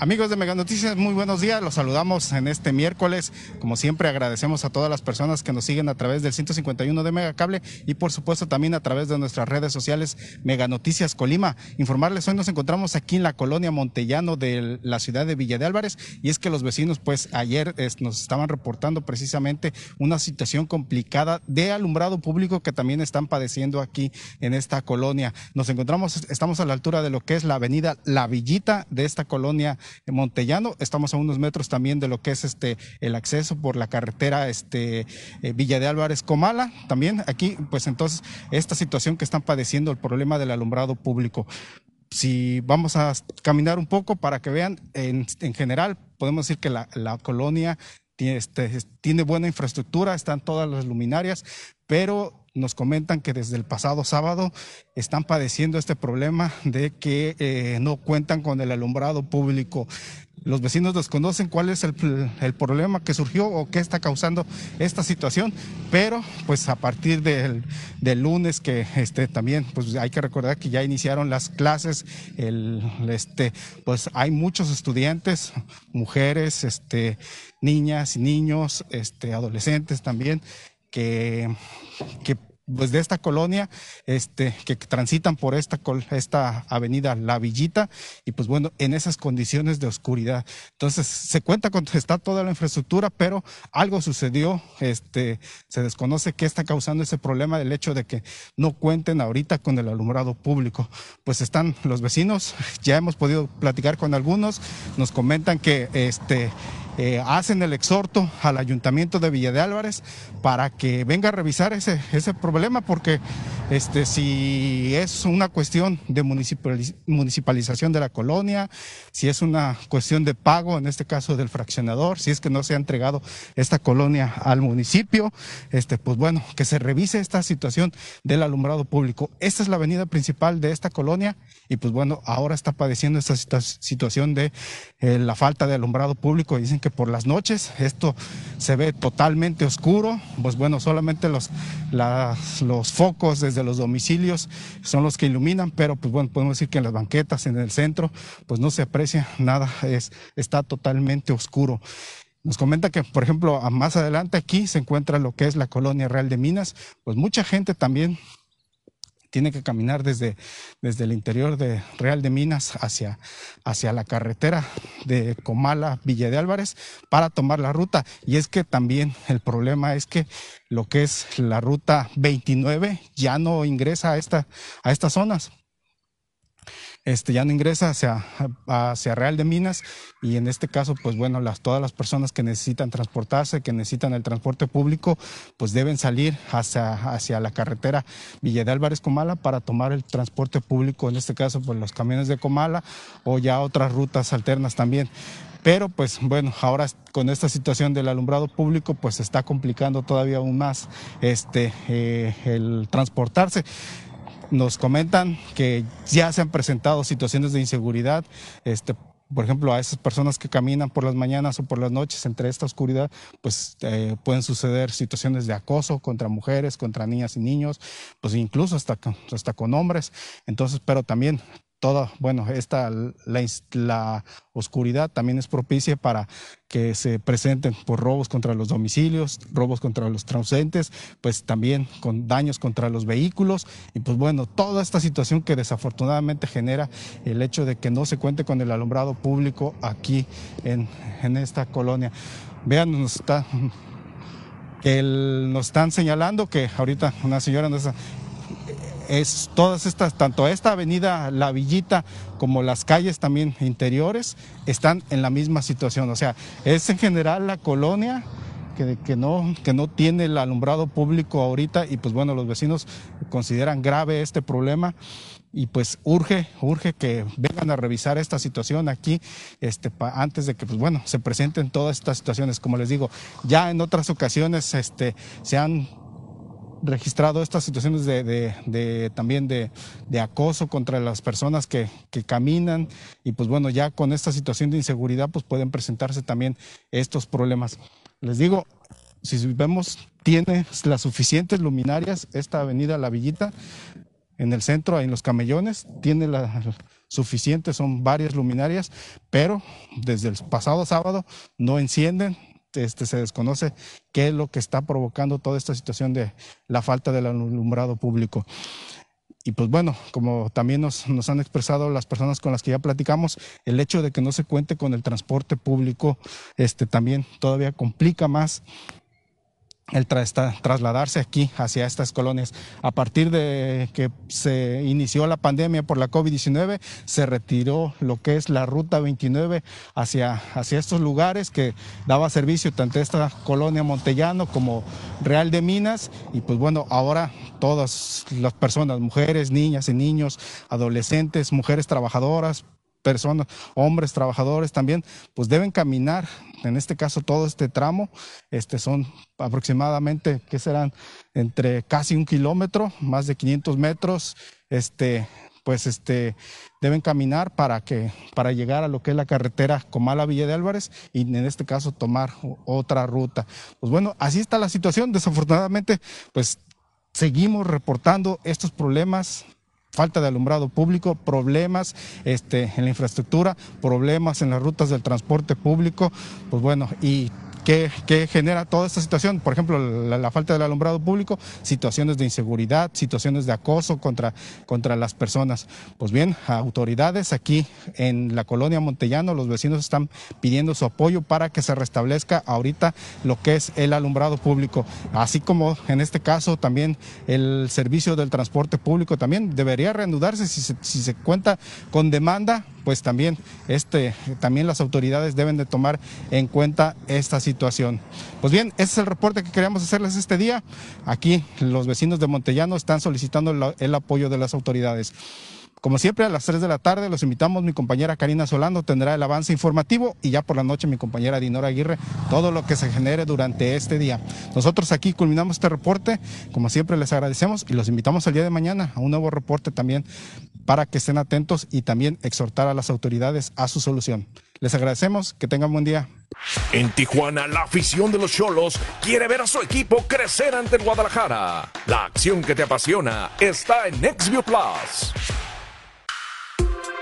Amigos de Mega Noticias, muy buenos días. Los saludamos en este miércoles. Como siempre, agradecemos a todas las personas que nos siguen a través del 151 de Megacable y, por supuesto, también a través de nuestras redes sociales Mega Noticias Colima. Informarles, hoy nos encontramos aquí en la colonia Montellano de la ciudad de Villa de Álvarez y es que los vecinos, pues, ayer nos estaban reportando precisamente una situación complicada de alumbrado público que también están padeciendo aquí en esta colonia. Nos encontramos, estamos a la altura de lo que es la avenida La Villita de esta colonia Montellano. Estamos a unos metros también de lo que es este el acceso por la carretera este eh, Villa de Álvarez Comala. También aquí, pues entonces, esta situación que están padeciendo el problema del alumbrado público. Si vamos a caminar un poco para que vean, en, general, podemos decir que la, colonia tiene, este, tiene buena infraestructura, están todas las luminarias, pero nos comentan que desde el pasado sábado están padeciendo este problema de que eh, no cuentan con el alumbrado público. Los vecinos desconocen cuál es el, problema que surgió o qué está causando esta situación, pero pues a partir del, lunes que este, también pues hay que recordar que ya iniciaron las clases, el, este, pues hay muchos estudiantes, mujeres, este, niñas niños, este, adolescentes también, que, que pues de esta colonia, este, que transitan por esta, esta avenida La Villita, y pues bueno, en esas condiciones de oscuridad. Entonces, se cuenta con, está toda la infraestructura, pero algo sucedió, este, se desconoce qué está causando ese problema del hecho de que no cuenten ahorita con el alumbrado público. Pues están los vecinos, ya hemos podido platicar con algunos, nos comentan que este, eh, hacen el exhorto al ayuntamiento de Villa de Álvarez para que venga a revisar ese, ese problema, porque este, si es una cuestión de municipalización de la colonia, si es una cuestión de pago, en este caso del fraccionador, si es que no se ha entregado esta colonia al municipio, este, pues bueno, que se revise esta situación del alumbrado público. Esta es la avenida principal de esta colonia y pues bueno, ahora está padeciendo esta situación de eh, la falta de alumbrado público. Dicen que por las noches esto se ve totalmente oscuro, pues bueno, solamente los, los focos desde los domicilios son los que iluminan, pero pues bueno, podemos decir que en las banquetas, en el centro, pues no se aprecia nada, es, está totalmente oscuro. Nos comenta que, por ejemplo, más adelante aquí se encuentra lo que es la colonia Real de Minas, pues mucha gente también tiene que caminar desde, desde el interior de Real de Minas hacia, hacia la carretera de Comala, Villa de Álvarez, para tomar la ruta. Y es que también el problema es que lo que es la ruta 29 ya no ingresa a, esta, a estas zonas este, ya no ingresa hacia, hacia Real de Minas y en este caso, pues bueno, las, todas las personas que necesitan transportarse, que necesitan el transporte público, pues deben salir hacia, hacia la carretera Villa de Álvarez Comala para tomar el transporte público, en este caso, pues los camiones de Comala o ya otras rutas alternas también. Pero pues bueno, ahora con esta situación del alumbrado público pues se está complicando todavía aún más este, eh, el transportarse nos comentan que ya se han presentado situaciones de inseguridad, este, por ejemplo, a esas personas que caminan por las mañanas o por las noches entre esta oscuridad, pues eh, pueden suceder situaciones de acoso contra mujeres, contra niñas y niños, pues incluso hasta, hasta con hombres. Entonces, pero también toda, bueno, esta, la, oscuridad también es propicia para que se presenten por robos contra los domicilios, robos contra los transeúntes, pues también con daños contra los vehículos y pues bueno, toda esta situación que desafortunadamente genera el hecho de que no se cuente con el alumbrado público aquí en, esta colonia. Vean, nos está que nos están señalando que ahorita una señora nos está es todas estas, tanto esta avenida La Villita como las calles también interiores están en la misma situación. O sea, es en general la colonia que, que, no, que no tiene el alumbrado público ahorita y pues bueno, los vecinos consideran grave este problema y pues urge, urge que vengan a revisar esta situación aquí este, antes de que pues bueno, se presenten todas estas situaciones. Como les digo, ya en otras ocasiones este, se han registrado estas situaciones de, también de, acoso contra las personas que, caminan y pues bueno, ya con esta situación de inseguridad pues pueden presentarse también estos problemas. Les digo, si vemos, tiene las suficientes luminarias esta avenida La Villita, en el centro, en los camellones, tiene la suficiente, son varias luminarias, pero desde el pasado sábado no encienden, este, se desconoce qué es lo que está provocando toda esta situación de la falta del alumbrado público. Y pues bueno, como también nos, nos, han expresado las personas con las que ya platicamos, el hecho de que no se cuente con el transporte público este, también todavía complica más el trasladarse aquí hacia estas colonias. A partir de que se inició la pandemia por la COVID-19, se retiró lo que es la ruta 29 hacia, hacia estos lugares que daba servicio tanto a esta colonia Montellano como Real de Minas. Y pues bueno, ahora todas las personas, mujeres, niñas y niños, adolescentes, mujeres trabajadoras, personas, hombres trabajadores también, pues deben caminar, en este caso todo este tramo, este son aproximadamente, ¿qué serán? Entre casi un kilómetro, más de 500 metros, este, pues este, deben caminar para, que, para llegar a lo que es la carretera Comala Villa de Álvarez y en este caso tomar otra ruta. Pues bueno, así está la situación, desafortunadamente, pues seguimos reportando estos problemas falta de alumbrado público, problemas este, en la infraestructura, problemas en las rutas del transporte público, pues bueno, y ¿Qué, genera toda esta situación? Por ejemplo, la, falta del alumbrado público, situaciones de inseguridad, situaciones de acoso contra, contra las personas. Pues bien, autoridades aquí en la colonia Montellano, los vecinos están pidiendo su apoyo para que se restablezca ahorita lo que es el alumbrado público, así como en este caso también el servicio del transporte público también debería reanudarse si se cuenta con demanda pues también, este, también las autoridades deben de tomar en cuenta esta situación. Pues bien, ese es el reporte que queríamos hacerles este día. Aquí los vecinos de Montellano están solicitando el apoyo de las autoridades. Como siempre, a las 3 de la tarde los invitamos. Mi compañera Karina Solano tendrá el avance informativo y ya por la noche mi compañera Dinora Aguirre todo lo que se genere durante este día. Nosotros aquí culminamos este reporte. Como siempre, les agradecemos y los invitamos el día de mañana a un nuevo reporte también para que estén atentos y también exhortar a las autoridades a su solución. Les agradecemos. Que tengan buen día. En Tijuana, la afición de los Cholos quiere ver a su equipo crecer ante Guadalajara. La acción que te apasiona está en Nextview Plus.